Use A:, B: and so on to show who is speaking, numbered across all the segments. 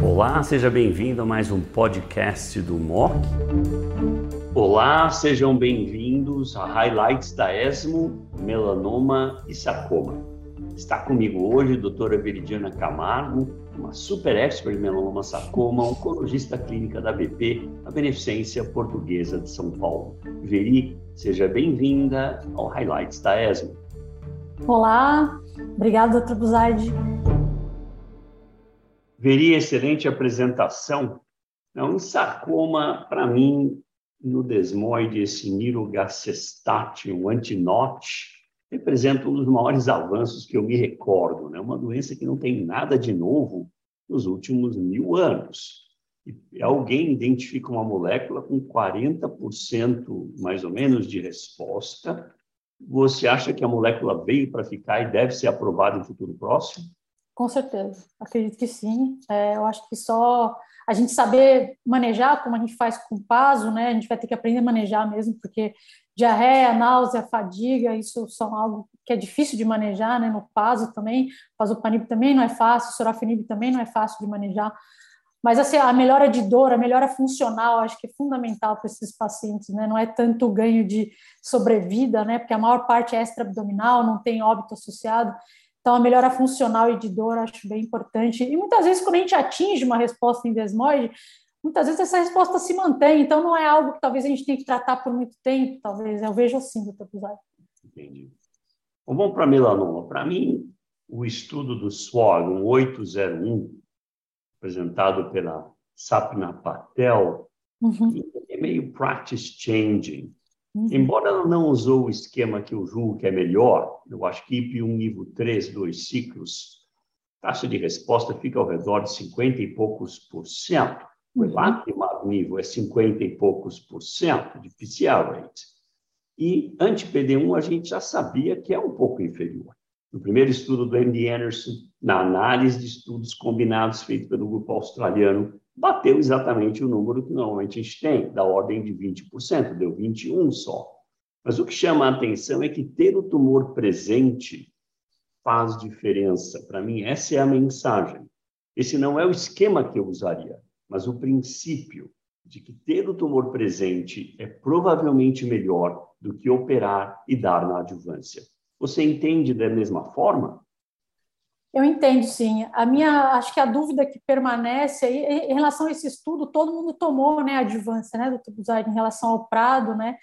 A: Olá, seja bem-vindo a mais um podcast do MOC. Olá, sejam bem-vindos a Highlights da ESMO, Melanoma e Sarcoma. Está comigo hoje a doutora Veridiana Camargo, uma super expert em melanoma sarcoma, oncologista clínica da BP, a Beneficência Portuguesa de São Paulo. Veri, seja bem-vinda ao Highlights da ESMO.
B: Olá, obrigada, doutor Buzardi.
A: Veri, excelente apresentação. Não, em sarcoma, para mim, no desmoide, esse nirogacestate, um antinote, representa um dos maiores avanços que eu me recordo. Né? Uma doença que não tem nada de novo nos últimos mil anos. E alguém identifica uma molécula com 40% mais ou menos de resposta você acha que a molécula veio para ficar e deve ser aprovada em futuro próximo?
B: Com certeza, acredito que sim. É, eu acho que só a gente saber manejar, como a gente faz com o PASO, né? A gente vai ter que aprender a manejar mesmo, porque diarreia, náusea, fadiga, isso são algo que é difícil de manejar, né? No PASO também, pasopanib também não é fácil, sorafenib também não é fácil de manejar. Mas assim, a melhora de dor, a melhora funcional, acho que é fundamental para esses pacientes, né? Não é tanto o ganho de sobrevida, né? Porque a maior parte é extra-abdominal, não tem óbito associado. Então, a melhora funcional e de dor acho bem importante. E muitas vezes, quando a gente atinge uma resposta em desmoide, muitas vezes essa resposta se mantém. Então, não é algo que talvez a gente tenha que tratar por muito tempo, talvez. Eu vejo assim, doutor Puzari.
A: Entendi. Bom, vamos para melanoma. Para mim, o estudo do SWOG, um 801, apresentado pela Sapna Patel, uhum. é meio practice changing. Uhum. Embora ela não usou o esquema que eu julgo que é melhor, eu acho que IP1 nível 3, dois ciclos, taxa de resposta fica ao redor de 50 e poucos por cento. O uhum. nível é 50 e poucos por cento de PCR rate. E anti-PD1 a gente já sabia que é um pouco inferior no primeiro estudo do MD Anderson, na análise de estudos combinados feito pelo grupo australiano, bateu exatamente o número que normalmente a gente tem, da ordem de 20%, deu 21 só. Mas o que chama a atenção é que ter o tumor presente faz diferença. Para mim, essa é a mensagem. Esse não é o esquema que eu usaria, mas o princípio de que ter o tumor presente é provavelmente melhor do que operar e dar na adjuvância. Você entende da mesma forma?
B: Eu entendo, sim. A minha, acho que a dúvida que permanece aí, em relação a esse estudo, todo mundo tomou, né, a advância, né, doutor Buzard, em relação ao Prado, né,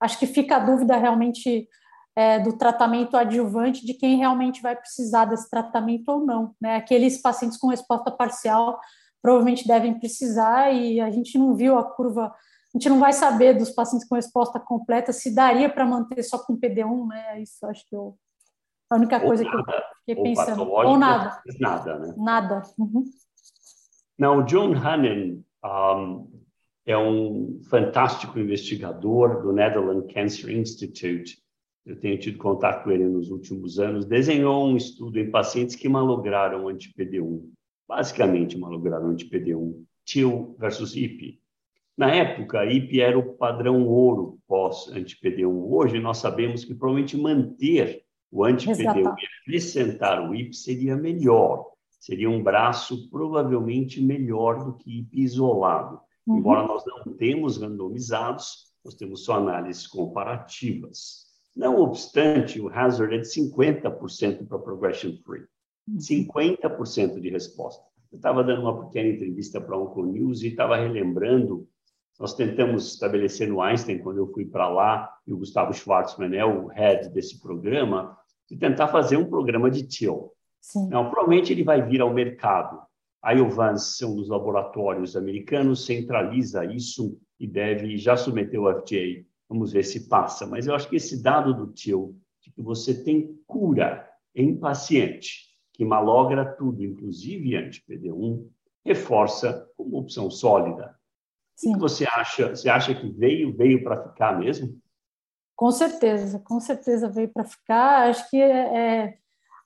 B: acho que fica a dúvida realmente é, do tratamento adjuvante de quem realmente vai precisar desse tratamento ou não, né, aqueles pacientes com resposta parcial provavelmente devem precisar e a gente não viu a curva a gente não vai saber dos pacientes com resposta completa se daria para manter só com PD1, né? Isso acho que eu, a única coisa nada, que eu fiquei pensando. Ou nada.
A: Nada, né?
B: Nada. Uhum.
A: Não, o John Hannon um, é um fantástico investigador do Netherlands Cancer Institute. Eu tenho tido contato com ele nos últimos anos. Desenhou um estudo em pacientes que malograram anti-PD1. Basicamente, malograram anti-PD1. TIL versus IP. Na época, a IP era o padrão ouro pós-anti-PD1. Hoje, nós sabemos que provavelmente manter o anti-PD1 e acrescentar o IP seria melhor. Seria um braço provavelmente melhor do que IP isolado. Uhum. Embora nós não temos randomizados, nós temos só análises comparativas. Não obstante, o hazard é de 50% para progression free. 50% uhum. de resposta. Eu estava dando uma pequena entrevista para a Onconews e estava relembrando nós tentamos estabelecer no Einstein, quando eu fui para lá, e o Gustavo Schwartzman é o head desse programa, de tentar fazer um programa de TIL. Não, provavelmente ele vai vir ao mercado. A Iovance, um dos laboratórios americanos, centraliza isso e deve já submeter o FDA. Vamos ver se passa. Mas eu acho que esse dado do TIL, de que você tem cura em paciente que malogra tudo, inclusive anti-PD1, reforça como opção sólida Sim. O que você acha? Você acha que veio, veio para ficar mesmo?
B: Com certeza, com certeza veio para ficar. Acho que é, é,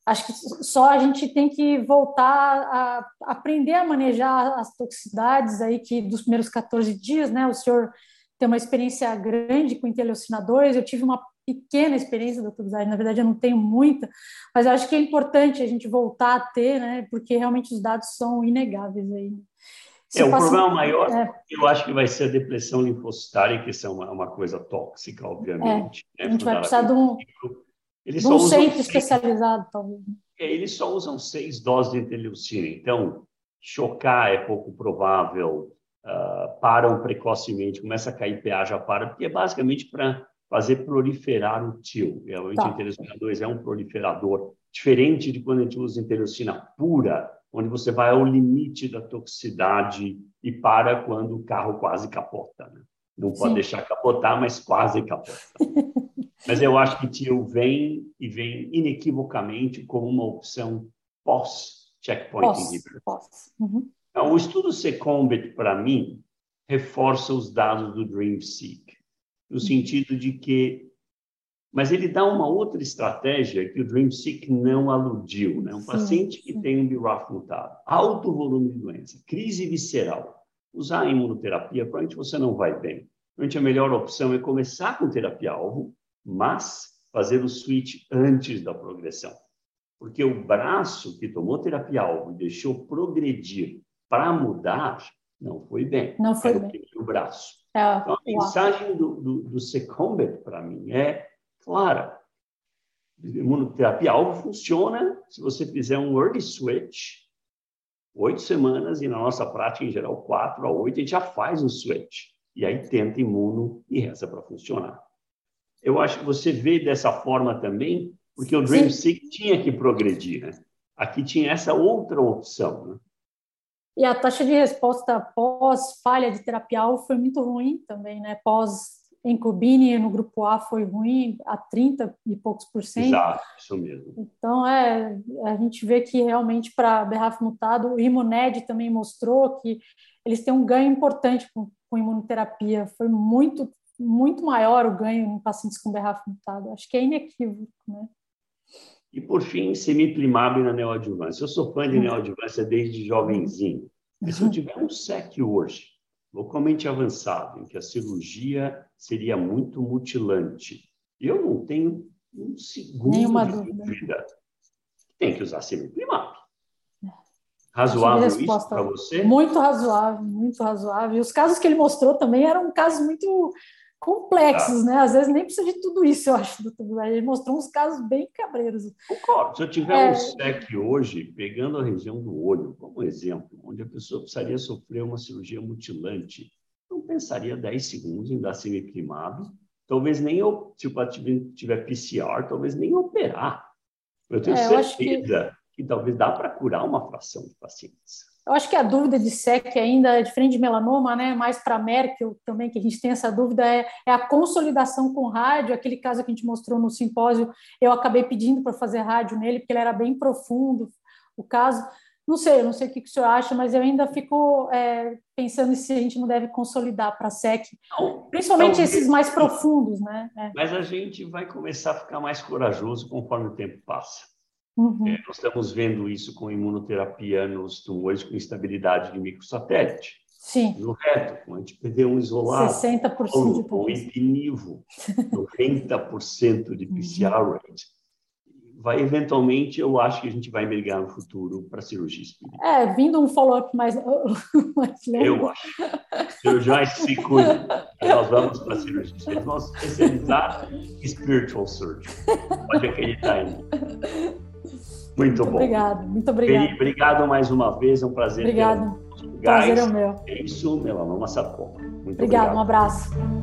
B: acho que só a gente tem que voltar a aprender a manejar as toxicidades aí que dos primeiros 14 dias, né? O senhor tem uma experiência grande com interleucinadores. Eu tive uma pequena experiência da tubularidade, na verdade eu não tenho muita, mas acho que é importante a gente voltar a ter, né? Porque realmente os dados são inegáveis aí.
A: Se é, o problema maior, é. eu acho que vai ser a depressão linfocitária, que é uma, uma coisa tóxica, obviamente.
B: É. Né? A gente vai precisar de um, eles de um centro especializado, talvez.
A: É, eles só usam seis doses de interleucina, então chocar é pouco provável, uh, param precocemente, começa a cair pH, já para, porque é basicamente para fazer proliferar o TIL. Realmente, tá. a interleucina 2 é um proliferador, diferente de quando a gente usa interleucina pura, onde você vai ao limite da toxicidade e para quando o carro quase capota. Né? Não pode Sim. deixar capotar, mas quase capota. mas eu acho que TIL vem e vem inequivocamente como uma opção pós-checkpoint inhibitor. Pós. Uhum. Então, o estudo Secombit, para mim, reforça os dados do DreamSeek, no uhum. sentido de que mas ele dá uma outra estratégia que o DreamSeek não aludiu. Né? Um sim, paciente que sim. tem um BRAF mutado, alto volume de doença, crise visceral, usar a imunoterapia, provavelmente você não vai bem. Provavelmente a melhor opção é começar com terapia-alvo, mas fazer o switch antes da progressão. Porque o braço que tomou terapia-alvo e deixou progredir para mudar, não foi bem.
B: Não foi bem.
A: O braço. É, então, a mensagem do, do, do para mim, é clara. Imunoterapia alvo funciona se você fizer um early switch, oito semanas, e na nossa prática, em geral, quatro a oito, a gente já faz um switch. E aí tenta imuno e reza para funcionar. Eu acho que você vê dessa forma também, porque o Dream Seek tinha que progredir, né? Aqui tinha essa outra opção, né?
B: E a taxa de resposta pós falha de terapia alvo foi muito ruim também, né? Pós em Cubini, no grupo A, foi ruim, a 30 e poucos por cento.
A: Exato, isso mesmo.
B: Então, é, a gente vê que realmente para BRAF mutado, o Imuned também mostrou que eles têm um ganho importante com, com imunoterapia. Foi muito, muito maior o ganho em pacientes com BRAF mutado. Acho que é inequívoco, né?
A: E, por fim, semiplimab na neoadjuvância. Eu sou fã de uhum. neoadjuvância desde jovenzinho. E se eu tiver um SEC hoje, localmente avançado, em que a cirurgia seria muito mutilante. Eu não tenho um segundo
B: Nenhuma de dúvida.
A: dúvida. Tem que usar semiprimap. Razoável isso para você?
B: Muito razoável, muito razoável. E os casos que ele mostrou também eram casos muito complexos, ah. né? Às vezes nem precisa de tudo isso, eu acho, doutor Ele mostrou uns casos bem cabreiros.
A: Concordo. Se eu tiver é... um SEC hoje, pegando a região do olho como exemplo, onde a pessoa precisaria sofrer uma cirurgia mutilante, não pensaria 10 segundos em dar semiprimado, talvez nem, eu, se o paciente tiver PCR, talvez nem operar. Eu tenho é, certeza que... que talvez dá para curar uma fração de pacientes.
B: Eu acho que a dúvida de SEC ainda é diferente de melanoma, né? Mais para Merkel também, que a gente tem essa dúvida, é, é, a consolidação com rádio. Aquele caso que a gente mostrou no simpósio, eu acabei pedindo para fazer rádio nele, porque ele era bem profundo, o caso. Não sei, não sei o que, que o senhor acha, mas eu ainda fico é, pensando se a gente não deve consolidar para a SEC, principalmente talvez, esses mais profundos, né?
A: É. Mas a gente vai começar a ficar mais corajoso conforme o tempo passa. Uhum. É, nós estamos vendo isso com imunoterapia nos tumores com instabilidade de microsatélite.
B: Sim.
A: No reto, com antipd1 isolado.
B: 60%
A: ou, de Com ipinivo, 90% de PCR rate. Vai, eventualmente, eu acho que a gente vai migrar no futuro para cirurgia espírita.
B: É, vindo um follow-up mais,
A: mais longo. Eu acho. Cirurgiões se cuidem. Nós vamos para cirurgia espírita. Nós especializar spiritual surgery. Pode acreditar em mim. Muito, muito bom.
B: Obrigado, muito obrigado.
A: Obrigado mais uma vez, é um prazer.
B: Obrigado. Prazer é o meu.
A: É isso, melanoma sarcoma.
B: Muito obrigado. obrigado. Um abraço.